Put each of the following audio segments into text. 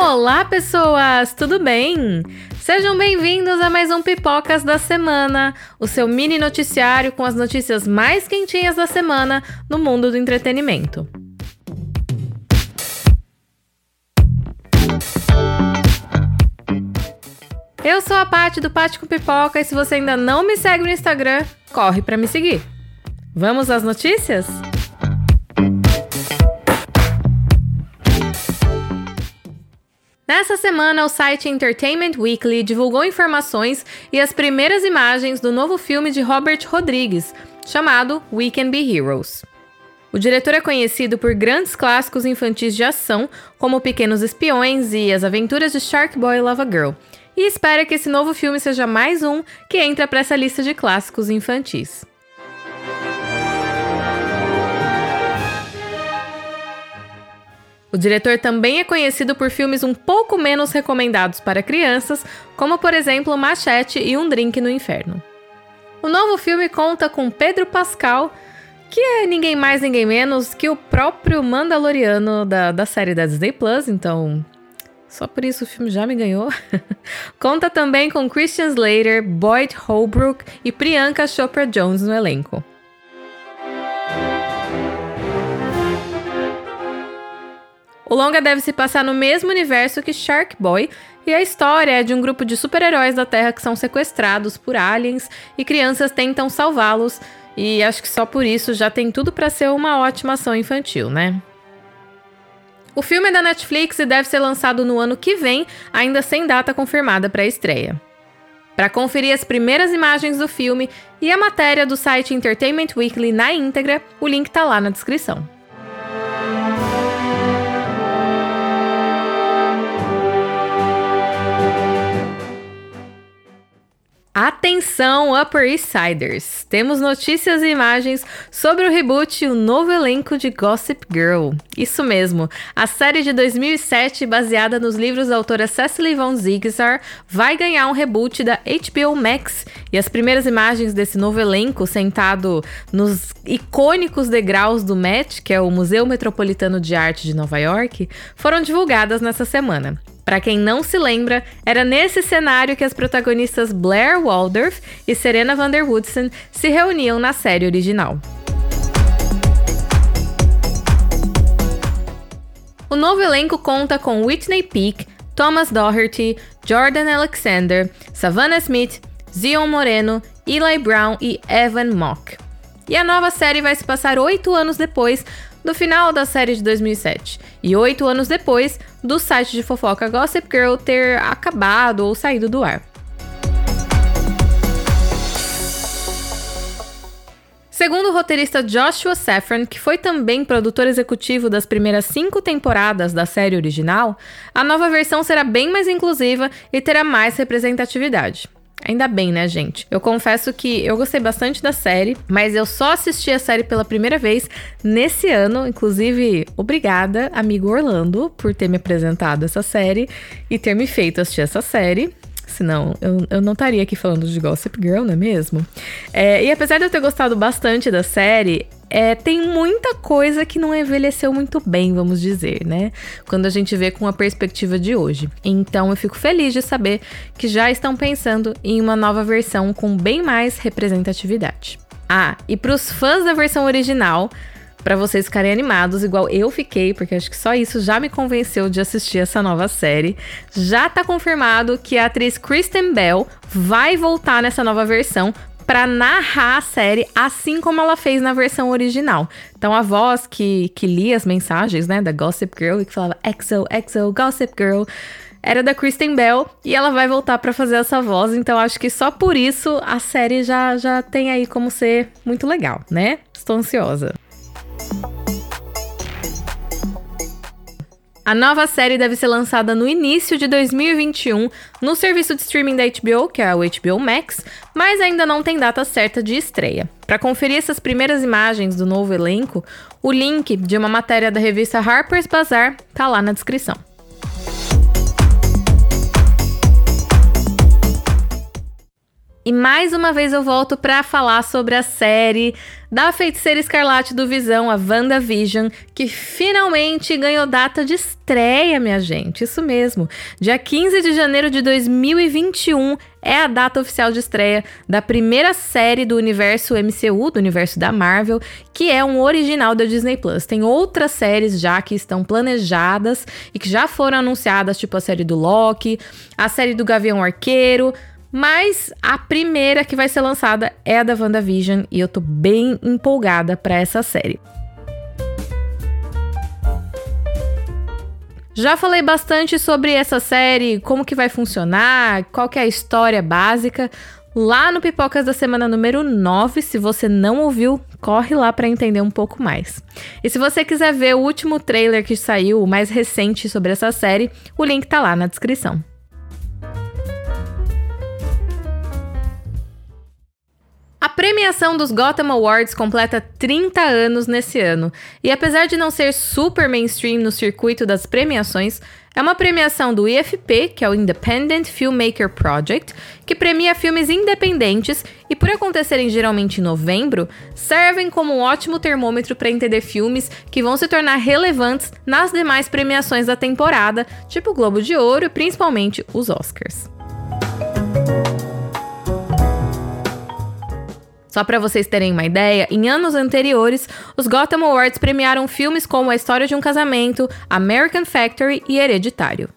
Olá, pessoas! Tudo bem? Sejam bem-vindos a mais um Pipocas da Semana, o seu mini noticiário com as notícias mais quentinhas da semana no mundo do entretenimento. Eu sou a Paty do Paty com Pipoca e se você ainda não me segue no Instagram, corre para me seguir. Vamos às notícias? Nessa semana, o site Entertainment Weekly divulgou informações e as primeiras imagens do novo filme de Robert Rodrigues, chamado We Can Be Heroes. O diretor é conhecido por grandes clássicos infantis de ação, como Pequenos Espiões e As Aventuras de Shark Boy Lava Girl, e espera que esse novo filme seja mais um que entra para essa lista de clássicos infantis. O diretor também é conhecido por filmes um pouco menos recomendados para crianças, como por exemplo Machete e Um Drink no Inferno. O novo filme conta com Pedro Pascal, que é ninguém mais ninguém menos que o próprio Mandaloriano da, da série da Disney Plus, então só por isso o filme já me ganhou. conta também com Christian Slater, Boyd Holbrook e Priyanka Chopra Jones no elenco. O longa deve se passar no mesmo universo que Shark Boy, e a história é de um grupo de super-heróis da Terra que são sequestrados por aliens e crianças tentam salvá-los, e acho que só por isso já tem tudo para ser uma ótima ação infantil, né? O filme é da Netflix e deve ser lançado no ano que vem, ainda sem data confirmada para a estreia. Para conferir as primeiras imagens do filme e a matéria do site Entertainment Weekly na íntegra, o link está lá na descrição. Atenção, Upper East Siders! Temos notícias e imagens sobre o reboot e o novo elenco de Gossip Girl. Isso mesmo, a série de 2007, baseada nos livros da autora Cecily Von Zigzar, vai ganhar um reboot da HBO Max. E as primeiras imagens desse novo elenco, sentado nos icônicos degraus do Met, que é o Museu Metropolitano de Arte de Nova York, foram divulgadas nessa semana. Para quem não se lembra, era nesse cenário que as protagonistas Blair Waldorf e Serena van der Woodsen se reuniam na série original. O novo elenco conta com Whitney Peak, Thomas Doherty, Jordan Alexander, Savannah Smith, Zion Moreno, Eli Brown e Evan Mock. E a nova série vai se passar oito anos depois do final da série de 2007 e oito anos depois do site de fofoca Gossip Girl ter acabado ou saído do ar. Segundo o roteirista Joshua Safran, que foi também produtor executivo das primeiras cinco temporadas da série original, a nova versão será bem mais inclusiva e terá mais representatividade. Ainda bem, né, gente? Eu confesso que eu gostei bastante da série, mas eu só assisti a série pela primeira vez nesse ano. Inclusive, obrigada, amigo Orlando, por ter me apresentado essa série e ter me feito assistir essa série. Senão, eu, eu não estaria aqui falando de Gossip Girl, não é mesmo? É, e apesar de eu ter gostado bastante da série, é, tem muita coisa que não envelheceu muito bem, vamos dizer, né? Quando a gente vê com a perspectiva de hoje. Então eu fico feliz de saber que já estão pensando em uma nova versão com bem mais representatividade. Ah, e para os fãs da versão original, para vocês ficarem animados, igual eu fiquei, porque acho que só isso já me convenceu de assistir essa nova série. Já tá confirmado que a atriz Kristen Bell vai voltar nessa nova versão para narrar a série, assim como ela fez na versão original. Então a voz que, que lia as mensagens, né, da Gossip Girl e que falava EXO, EXO, Gossip Girl, era da Kristen Bell e ela vai voltar para fazer essa voz. Então acho que só por isso a série já já tem aí como ser muito legal, né? Estou ansiosa. A nova série deve ser lançada no início de 2021 no serviço de streaming da HBO, que é o HBO Max, mas ainda não tem data certa de estreia. Para conferir essas primeiras imagens do novo elenco, o link de uma matéria da revista Harper's Bazaar tá lá na descrição. E mais uma vez eu volto para falar sobre a série da Feiticeira Escarlate do Visão, a WandaVision, que finalmente ganhou data de estreia, minha gente. Isso mesmo. Dia 15 de janeiro de 2021 é a data oficial de estreia da primeira série do universo MCU, do universo da Marvel, que é um original da Disney Plus. Tem outras séries já que estão planejadas e que já foram anunciadas, tipo a série do Loki, a série do Gavião Arqueiro, mas a primeira que vai ser lançada é a da WandaVision e eu tô bem empolgada para essa série. Já falei bastante sobre essa série, como que vai funcionar, qual que é a história básica, lá no Pipocas da Semana número 9. Se você não ouviu, corre lá para entender um pouco mais. E se você quiser ver o último trailer que saiu, o mais recente sobre essa série, o link tá lá na descrição. A premiação dos Gotham Awards completa 30 anos nesse ano, e apesar de não ser super mainstream no circuito das premiações, é uma premiação do IFP, que é o Independent Filmmaker Project, que premia filmes independentes e, por acontecerem geralmente em novembro, servem como um ótimo termômetro para entender filmes que vão se tornar relevantes nas demais premiações da temporada, tipo o Globo de Ouro e principalmente os Oscars. Só para vocês terem uma ideia, em anos anteriores, os Gotham Awards premiaram filmes como A História de um Casamento, American Factory e Hereditário.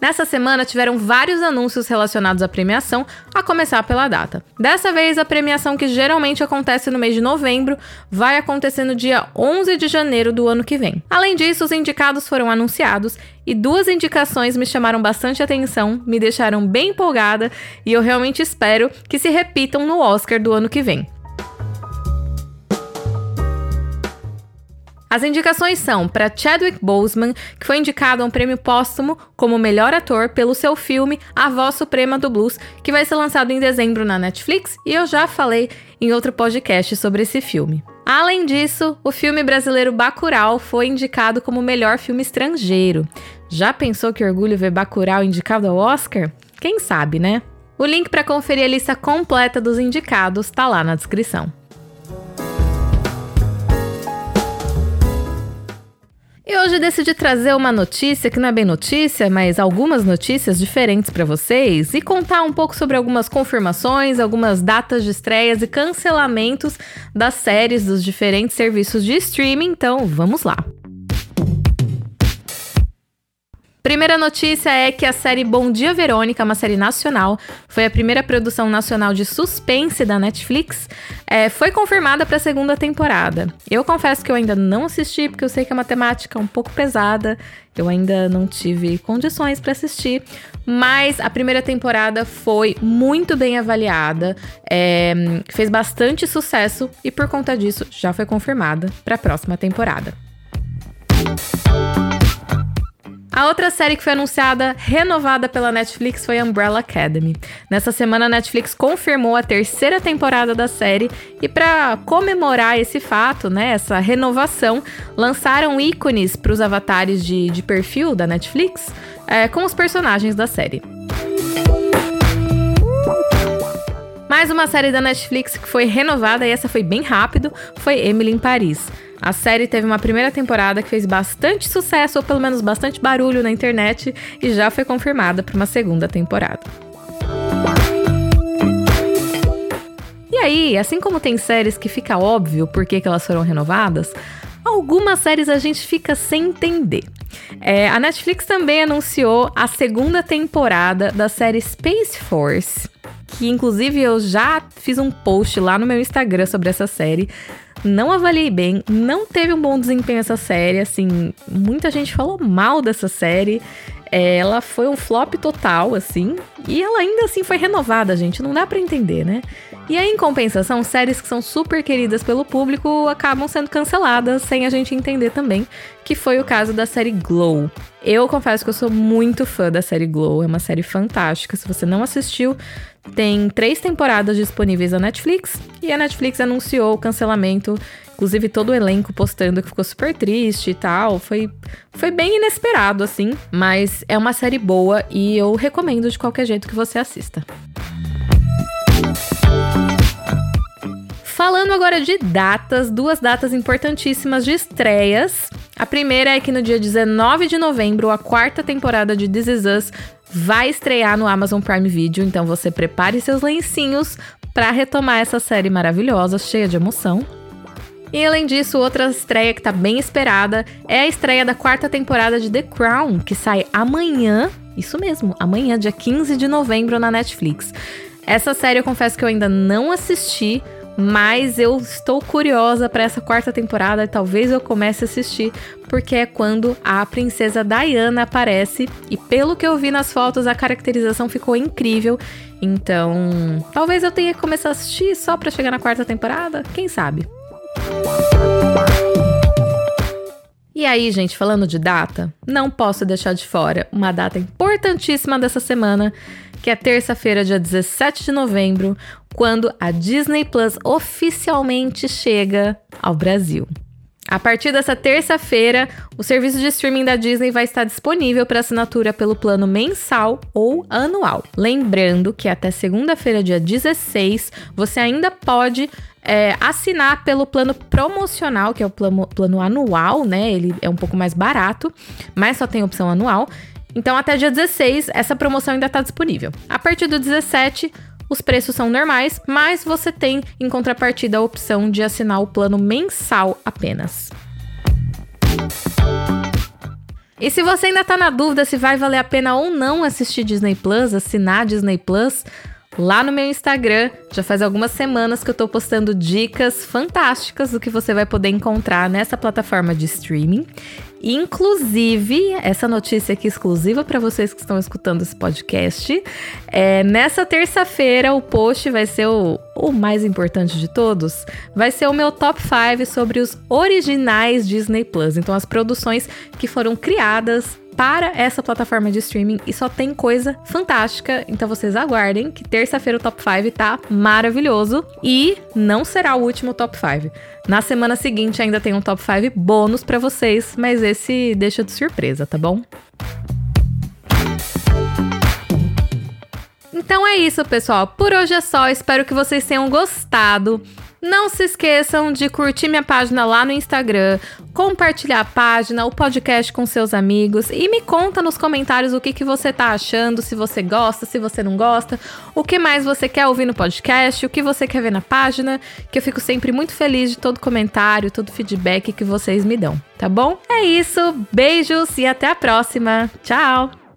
Nessa semana tiveram vários anúncios relacionados à premiação, a começar pela data. Dessa vez, a premiação que geralmente acontece no mês de novembro vai acontecer no dia 11 de janeiro do ano que vem. Além disso, os indicados foram anunciados e duas indicações me chamaram bastante atenção, me deixaram bem empolgada e eu realmente espero que se repitam no Oscar do ano que vem. As indicações são para Chadwick Boseman, que foi indicado a um prêmio póstumo como melhor ator pelo seu filme A Voz Suprema do Blues, que vai ser lançado em dezembro na Netflix, e eu já falei em outro podcast sobre esse filme. Além disso, o filme brasileiro Bacurau foi indicado como melhor filme estrangeiro. Já pensou que orgulho ver Bacurau indicado ao Oscar? Quem sabe, né? O link para conferir a lista completa dos indicados está lá na descrição. E hoje decidi trazer uma notícia que não é bem notícia, mas algumas notícias diferentes para vocês e contar um pouco sobre algumas confirmações, algumas datas de estreias e cancelamentos das séries dos diferentes serviços de streaming. Então, vamos lá. Primeira notícia é que a série Bom Dia Verônica, uma série nacional, foi a primeira produção nacional de suspense da Netflix, é, foi confirmada para a segunda temporada. Eu confesso que eu ainda não assisti, porque eu sei que é uma temática um pouco pesada, eu ainda não tive condições para assistir, mas a primeira temporada foi muito bem avaliada, é, fez bastante sucesso e por conta disso já foi confirmada para a próxima temporada. A outra série que foi anunciada, renovada pela Netflix, foi Umbrella Academy. Nessa semana, a Netflix confirmou a terceira temporada da série e, para comemorar esse fato, né, essa renovação, lançaram ícones para os avatares de, de, perfil da Netflix é, com os personagens da série. Mais uma série da Netflix que foi renovada e essa foi bem rápido, foi Emily em Paris. A série teve uma primeira temporada que fez bastante sucesso, ou pelo menos bastante barulho na internet, e já foi confirmada para uma segunda temporada. E aí, assim como tem séries que fica óbvio por que, elas foram renovadas, algumas séries a gente fica sem entender. É, a Netflix também anunciou a segunda temporada da série Space Force, que inclusive eu já fiz um post lá no meu Instagram sobre essa série não avaliei bem, não teve um bom desempenho essa série, assim, muita gente falou mal dessa série. Ela foi um flop total, assim, e ela ainda assim foi renovada, gente, não dá para entender, né? E aí, em compensação, séries que são super queridas pelo público acabam sendo canceladas sem a gente entender também, que foi o caso da série Glow. Eu confesso que eu sou muito fã da série Glow, é uma série fantástica. Se você não assistiu, tem três temporadas disponíveis na Netflix e a Netflix anunciou o cancelamento, inclusive todo o elenco postando que ficou super triste e tal. Foi, foi bem inesperado, assim, mas é uma série boa e eu recomendo de qualquer jeito que você assista. Falando agora de datas, duas datas importantíssimas de estreias. A primeira é que no dia 19 de novembro, a quarta temporada de This Is Us vai estrear no Amazon Prime Video, então você prepare seus lencinhos para retomar essa série maravilhosa, cheia de emoção. E além disso, outra estreia que tá bem esperada é a estreia da quarta temporada de The Crown, que sai amanhã, isso mesmo, amanhã, dia 15 de novembro na Netflix. Essa série eu confesso que eu ainda não assisti, mas eu estou curiosa para essa quarta temporada e talvez eu comece a assistir, porque é quando a princesa Diana aparece e pelo que eu vi nas fotos a caracterização ficou incrível. Então, talvez eu tenha que começar a assistir só para chegar na quarta temporada, quem sabe. E aí, gente, falando de data, não posso deixar de fora uma data importantíssima dessa semana, que é terça-feira, dia 17 de novembro, quando a Disney Plus oficialmente chega ao Brasil. A partir dessa terça-feira, o serviço de streaming da Disney vai estar disponível para assinatura pelo plano mensal ou anual. Lembrando que até segunda-feira, dia 16, você ainda pode é, assinar pelo plano promocional, que é o plano, plano anual, né? Ele é um pouco mais barato, mas só tem opção anual. Então, até dia 16, essa promoção ainda está disponível. A partir do 17, os preços são normais, mas você tem em contrapartida a opção de assinar o plano mensal apenas. E se você ainda está na dúvida se vai valer a pena ou não assistir Disney Plus, assinar Disney Plus, lá no meu Instagram. Já faz algumas semanas que eu tô postando dicas fantásticas do que você vai poder encontrar nessa plataforma de streaming. Inclusive, essa notícia aqui exclusiva para vocês que estão escutando esse podcast. É, nessa terça-feira, o post vai ser o, o mais importante de todos. Vai ser o meu top 5 sobre os originais Disney Plus. Então, as produções que foram criadas para essa plataforma de streaming e só tem coisa fantástica. Então vocês aguardem que terça-feira o top 5 tá maravilhoso e não será o último top 5. Na semana seguinte ainda tem um top 5 bônus para vocês, mas esse deixa de surpresa, tá bom? Então é isso, pessoal. Por hoje é só. Espero que vocês tenham gostado. Não se esqueçam de curtir minha página lá no Instagram, compartilhar a página, o podcast com seus amigos e me conta nos comentários o que, que você tá achando, se você gosta, se você não gosta, o que mais você quer ouvir no podcast, o que você quer ver na página, que eu fico sempre muito feliz de todo comentário, todo feedback que vocês me dão, tá bom? É isso, beijos e até a próxima. Tchau!